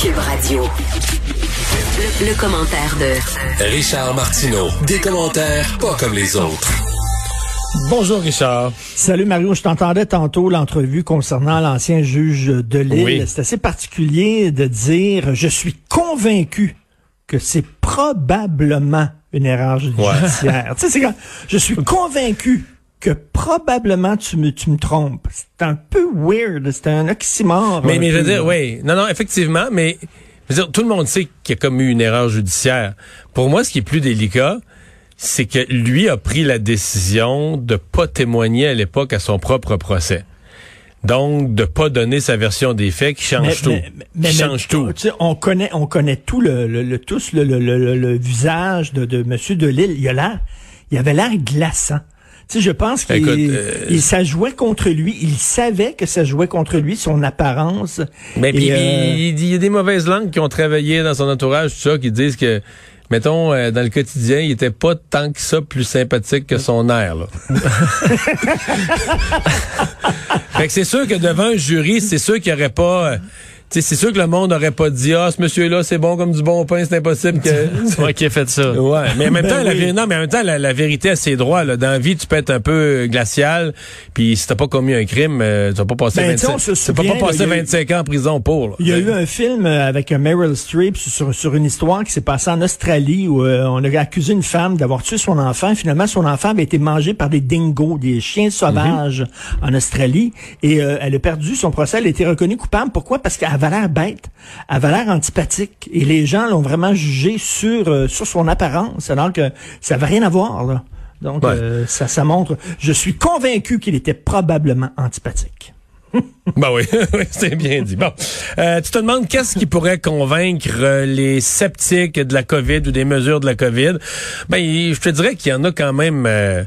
Cube Radio. Le, le commentaire de Richard Martineau. Des commentaires pas comme les autres. Bonjour Richard. Salut Mario, je t'entendais tantôt l'entrevue concernant l'ancien juge de Lille. Oui. C'est assez particulier de dire je suis convaincu que c'est probablement une erreur judiciaire. tu sais, c'est quand je suis convaincu que probablement tu me, tu me trompes. C'est un peu weird, c'est un oxymore. Mais, mais je veux dire, oui. Non, non, effectivement, mais je veux dire, tout le monde sait qu'il y a comme eu une erreur judiciaire. Pour moi, ce qui est plus délicat, c'est que lui a pris la décision de pas témoigner à l'époque à son propre procès. Donc, de pas donner sa version des faits qui change tout. qui change tout. on connaît, on connaît tout le, le, le- tous le, le, le, le- le visage de, de Monsieur Delille. Il a l'air, il avait l'air glaçant. Tu sais, je pense qu'il euh, il- ça jouait contre lui. Il savait que ça jouait contre lui, son apparence. Mais puis, euh, il, il y a des mauvaises langues qui ont travaillé dans son entourage, tout ça, qui disent que, mettons, euh, dans le quotidien, il était pas tant que ça plus sympathique que son air. Là. fait que c'est sûr que devant un jury, c'est sûr qu'il n'y aurait pas... euh, sais, c'est sûr que le monde n'aurait pas dit ah ce monsieur-là c'est bon comme du bon pain c'est impossible que C'est moi qui ai fait ça. ouais mais en même Ben temps la oui. non mais en même temps la, la vérité a ses droits là dans la vie tu peux être un peu glacial puis si t'as pas commis un crime euh, tu vas pas passer Ben, tu sais, 25 on se tu vas pas passer là, il y a eu- 25 ans en prison pour là. Il y a eu un film euh, avec euh, Meryl Streep sur, sur une histoire qui s'est passée en Australie où euh, on a accusé une femme d'avoir tué son enfant. Finalement, son enfant avait été mangé par des dingos, des chiens sauvages en Australie. Et euh, elle a perdu son procès. Elle a été reconnue coupable. Pourquoi? Parce qu'elle avait l'air bête. Avait l'air antipathique. Et les gens l'ont vraiment jugé sur, euh, sur son apparence, alors que ça n'avait rien à voir. Là. Donc, Ouais. euh, ça, ça montre... Je suis convaincu qu'il était probablement antipathique. Ben oui, c'est bien dit. Bon, Euh, tu te demandes qu'est-ce qui pourrait convaincre les sceptiques de la COVID ou des mesures de la COVID? Ben, je te dirais qu'il y en a quand même. euh,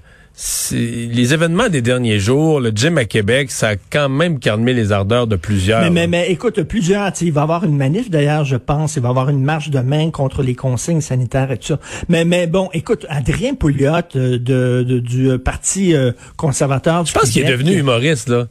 les événements des derniers jours, le gym à Québec, ça a quand même calmé les ardeurs de plusieurs. Mais, mais, mais écoute, plusieurs, tu sais, il va y avoir une manif d'ailleurs, je pense, il va y avoir une marche de main contre les consignes sanitaires et tout ça. Mais, mais bon, écoute, Adrien Pouliot euh, de, de- du euh, Parti euh, conservateur du je pense qu'il est devenu humoriste, là.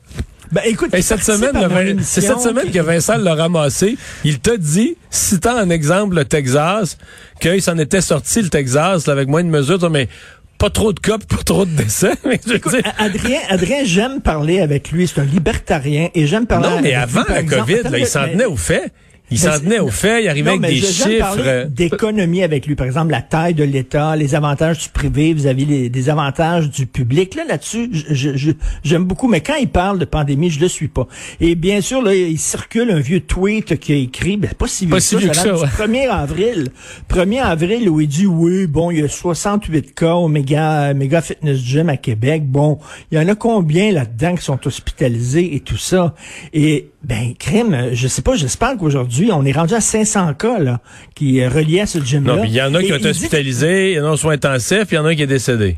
Ben écoute, Et cette semaine, c'est cette semaine que Vincent l'a ramassé. Il t'a dit, citant en exemple le Texas, qu'il s'en était sorti le Texas là, avec moins de mesures, mais pas trop de puis pas trop de. Mais je A- Adrien, Adrien, j'aime parler avec lui. C'est un libertarien et j'aime parler non, mais avec avant la exemple- COVID, là, il s'en tenait aux faits. Il s'en tenait aux faits, il arrivait Non, avec des chiffres. euh, d'économie avec lui. Par exemple, la taille de l'État, les avantages du privé, vous avez les, des avantages du public. Là, là-dessus, je- je- je- j'aime beaucoup. Mais quand il parle de pandémie, je le suis pas. Et bien sûr, là, il circule un vieux tweet qu'il a écrit. Ben, pas si vieux Pas que si ça. vieux que date ça, du ouais. 1er avril. 1er avril où il dit, oui, bon, il y a 68 cas au méga, méga fitness gym à Québec. Bon, il y en a combien là-dedans qui sont hospitalisés et tout ça? Et, ben, crime, je sais pas, j'espère qu'aujourd'hui, on est rendu à 500 cas, là, qui est reliés à ce gym-là. Il y en a qui ont été hospitalisés, il y en a en soins intensifs, puis il y en a un qui est décédé.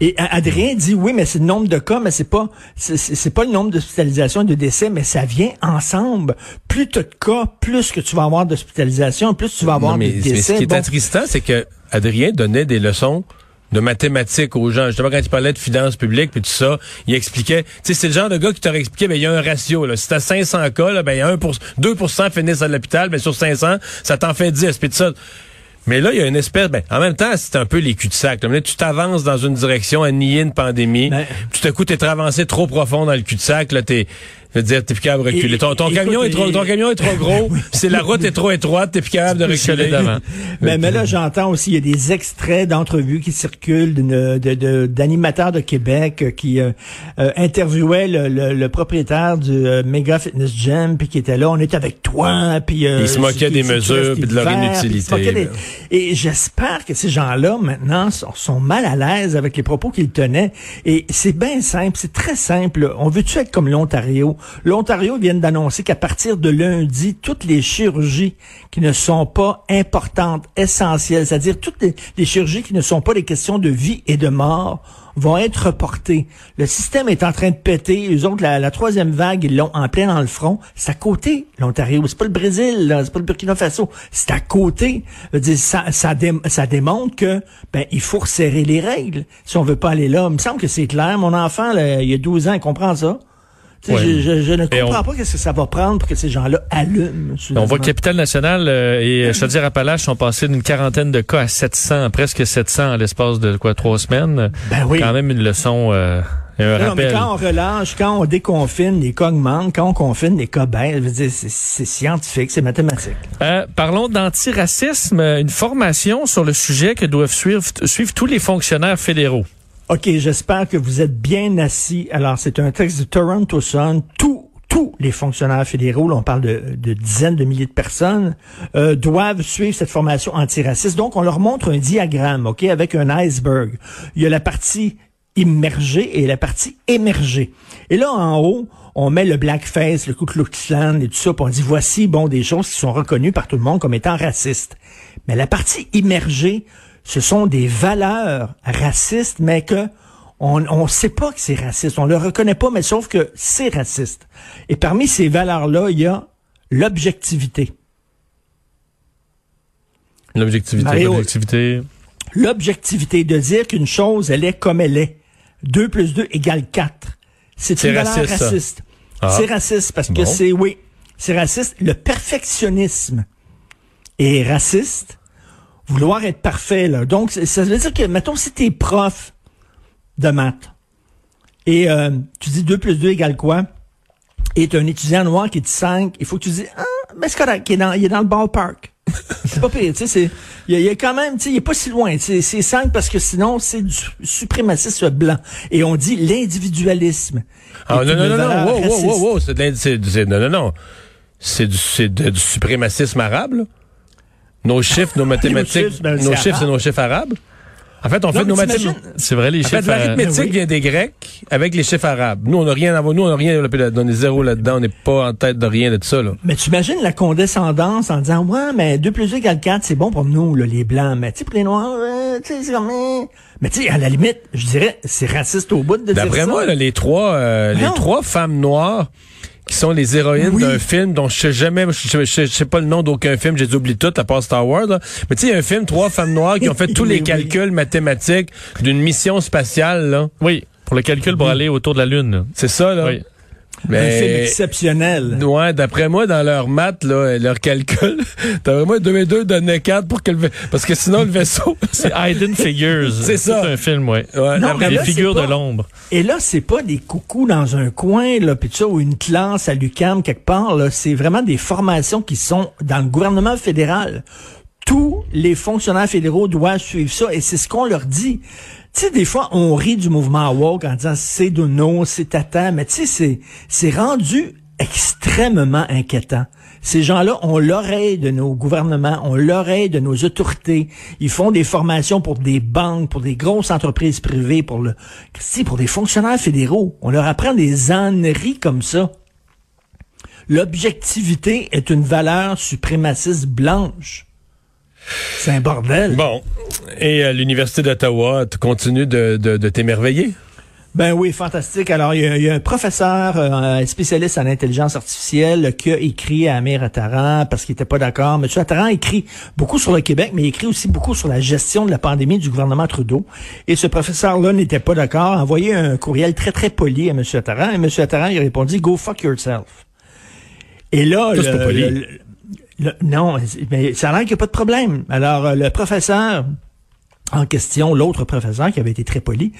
Et Adrien dit oui, mais c'est le nombre de cas, mais c'est pas c'est- pas le nombre d'hospitalisations et de décès, mais ça vient ensemble. Plus tu as de cas, plus que tu vas avoir d'hospitalisation, plus tu vas avoir Non, mais, de mais décès. ce qui est Bon, attristant, c'est que Adrien donnait des leçons de mathématiques aux gens. Justement, quand il parlait de finances publiques puis tout ça, il expliquait, tu sais, c'est le genre de gars qui t'aurait expliqué, ben, il y a un ratio, là. Si t'as 500 cas, là, ben, il y a 1 2% finissent à l'hôpital, ben, sur 500, ça t'en fait 10, puis tout ça. Mais là, il y a une espèce, ben, en même temps, c'est un peu les cul-de-sac. Mais là, tu t'avances dans une direction à nier une pandémie. Ben- Tout à coup, t'es avancé trop profond dans le cul-de-sac, là, t'es, je veux dire, t'es plus capable de reculer. Et- ton, ton écoute, camion est trop, ton camion est trop gros, c'est la route est trop étroite, t'es plus capable de reculer. d'avant. mais, mais là, j'entends aussi, il y a des extraits d'entrevues qui circulent d'une- de- de- d'animateurs de, Québec euh, qui euh, euh, interviewaient le, le- le propriétaire du euh, Mega Fitness Gym, puis qui était là, on est avec toi, puis... euh, Il se moquait des mesures, puis de leur inutilité, des- Et j'espère que ces gens-là, maintenant, sont, sont mal à l'aise avec les propos qu'ils tenaient. Et c'est bien simple, c'est très simple. On veut-tu être comme l'Ontario? L'Ontario vient d'annoncer qu'à partir de lundi, toutes les chirurgies qui ne sont pas importantes, essentielles, c'est-à-dire toutes les, chirurgies qui ne sont pas des questions de vie et de mort, vont être reportées. Le système est en train de péter. Les autres, la, troisième vague, ils l'ont en plein dans le front. C'est à côté, l'Ontario. C'est pas le Brésil, c'est pas le Burkina Faso. C'est à côté. Ça, ça, dé- ça démontre que ben il faut resserrer les règles si on veut pas aller là. Il me semble que c'est clair. Mon enfant, là, il a 12 ans, il comprend ça. Ouais. Je, je- je ne comprends on- pas qu'est-ce que ça va prendre pour que ces gens-là allument. On voit que que Capitale-Nationale euh, et Chaudière-Appalaches sont passés d'une quarantaine de cas à 700, presque 700 en l'espace de quoi trois semaines. Ben oui. Quand même une leçon, euh, et un Non, mais quand on relâche, quand on déconfine, les cas augmentent. Quand on confine, les cas baissent. C'est- scientifique, c'est mathématique. Euh, parlons d'antiracisme, euh, une formation sur le sujet que doivent suivre, suivre tous les fonctionnaires fédéraux. OK, j'espère que vous êtes bien assis. Alors, c'est un texte de Toronto Sun. Tous, tous les fonctionnaires fédéraux, là, on parle de, de dizaines de milliers de personnes, euh, doivent suivre cette formation antiraciste. Donc, on leur montre un diagramme, OK, avec un iceberg. Il y a la partie immergée et la partie émergée. Et là, en haut, on met le blackface, le Ku Klux Klan et tout ça, puis on dit voici, bon, des choses qui sont reconnues par tout le monde comme étant racistes. Mais la partie immergée, ce sont des valeurs racistes, mais que on ne sait pas que c'est raciste. On le reconnaît pas, mais sauf que c'est raciste. Et parmi ces valeurs-là, il y a l'objectivité. L'objectivité, l'objectivité. L'objectivité de dire qu'une chose, elle est comme elle est. 2 plus 2 égale 4. C'est une valeur raciste. Ah. C'est raciste parce que c'est, oui, c'est raciste. Le perfectionnisme est raciste. Vouloir être parfait, là. Donc, ça veut dire que, mettons, si t'es prof de maths et euh, tu dis 2 plus 2 égale quoi? Et t'as un étudiant noir qui dit 5, il faut que tu dis, ah, mais c'est correct, il est dans, il est dans le ballpark. c'est pas pire, tu sais, c'est, il y, y a quand même, tu sais, il est pas si loin, tu sais, c'est 5 parce que sinon, c'est du suprémacisme blanc. Et on dit l'individualisme. Ah, non, non, non, non, wow, wow, wow, wow, c'est de non, non, non. C'est du, du suprémacisme arabe, là. Nos chiffres, nos mathématiques, chiffres, ben, nos chiffres, c'est nos chiffres arabes. En fait, on fait nos mathématiques. C'est vrai, les En fait, chiffres. euh, l'arithmétique oui. vient des Grecs avec les chiffres arabes. Nous, on n'a rien à voir. Nous, on n'a rien là-dedans. On est zéro là-dedans. On n'est pas en tête de rien de ça, là. Mais tu imagines la condescendance en disant, ouais, mais 2 plus 2 égale 4, c'est bon pour nous, là, les blancs. Mais tu sais, pour les noirs, euh, tu sais, c'est comme, euh. mais tu sais, à la limite, je dirais, c'est raciste au bout de dire ça. D'après moi, là, les trois, euh, les trois femmes noires qui sont les héroïnes Oui. d'un film dont je sais jamais, je sais, je sais- je sais pas le nom d'aucun film, j'ai oublié tout à part Star Wars. là. Mais tu sais, il y a un film, trois femmes noires qui ont fait tous les oui. calculs mathématiques d'une mission spatiale. là. Oui, pour le calcul pour aller autour de la Lune. C'est ça, là. Oui. Un film Mais exceptionnel. Ouais, d'après moi, dans leur maths, là, leur calcul, d'après moi, 2 et 2 donnaient 4 pour que le Parce que sinon, le vaisseau. C'est Hidden Figures. C'est ça. un film, ouais. Ouais, Non, d'après- mais Les là, c'est figures pas- de l'ombre. Et là, c'est pas des coucous dans un coin, là, pis tout ça, ou une classe à l'UQAM quelque part, là. C'est vraiment des formations qui sont dans le gouvernement fédéral. Tous les fonctionnaires fédéraux doivent suivre ça, et c'est ce qu'on leur dit. Tu sais, des fois, on rit du mouvement woke en disant c'est de nous, c'est tata, mais tu sais, c'est, rendu extrêmement inquiétant. Ces gens-là ont l'oreille de nos gouvernements, ont l'oreille de nos autorités. Ils font des formations pour des banques, pour des grosses entreprises privées, pour le, pour des fonctionnaires fédéraux. On leur apprend des âneries comme ça. L'objectivité est une valeur suprémaciste blanche. C'est un bordel. Bon. Et à l'Université d'Ottawa, tu continues de, de, de t'émerveiller? Ben oui, fantastique. Alors, il y a, il y a un professeur euh, un spécialiste en intelligence artificielle qui a écrit à Amir Attaran parce qu'il était pas d'accord. Monsieur Attaran écrit beaucoup sur le Québec, mais il écrit aussi beaucoup sur la gestion de la pandémie du gouvernement Trudeau. Et ce professeur-là n'était pas d'accord, a envoyé un courriel très, très poli à Monsieur Attaran. Et Monsieur Attaran, il a répondu « Go fuck yourself ». Et là, le- pas poli. le- non, mais ça a l'air qu'il n'y a pas de problème. Alors, euh, le professeur en question, l'autre professeur qui avait été très poli,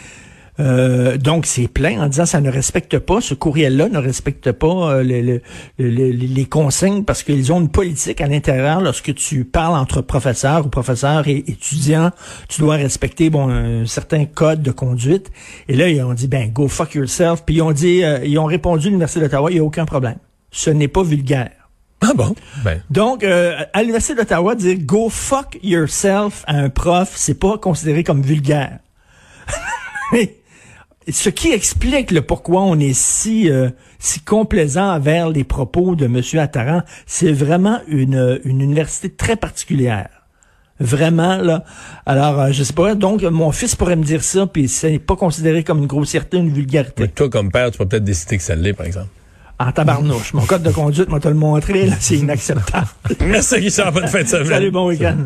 euh, donc, c'est plein en disant ça ne respecte pas, ce courriel-là ne respecte pas euh, le- le- le- le- les consignes parce qu'ils ont une politique à l'intérieur. Lorsque tu parles entre professeurs ou professeurs et étudiants, tu dois respecter bon un certain code de conduite. Et là, ils ont dit ben go fuck yourself. Puis ils ont dit, ils ont répondu à l'université d'Ottawa, il n'y a aucun problème. Ce n'est pas vulgaire. Ah bon? Ben. Donc, euh, à l'Université d'Ottawa, dire go fuck yourself à un prof, c'est pas considéré comme vulgaire. Mais ce qui explique le pourquoi on est si euh, si complaisant envers les propos de M. Attaran, c'est vraiment une, une université très particulière. Vraiment, là. Alors, euh, je sais pas. Donc, mon fils pourrait me dire ça, puis c'est pas considéré comme une grossièreté, une vulgarité. Mais toi, comme père, tu peux peut-être décider que ça l'est, par exemple en tabarnouche. Mon code de conduite, moi, te le montrer, c'est inacceptable. Merci, Guichard. Bonne fin de semaine. Salut, bon week-end.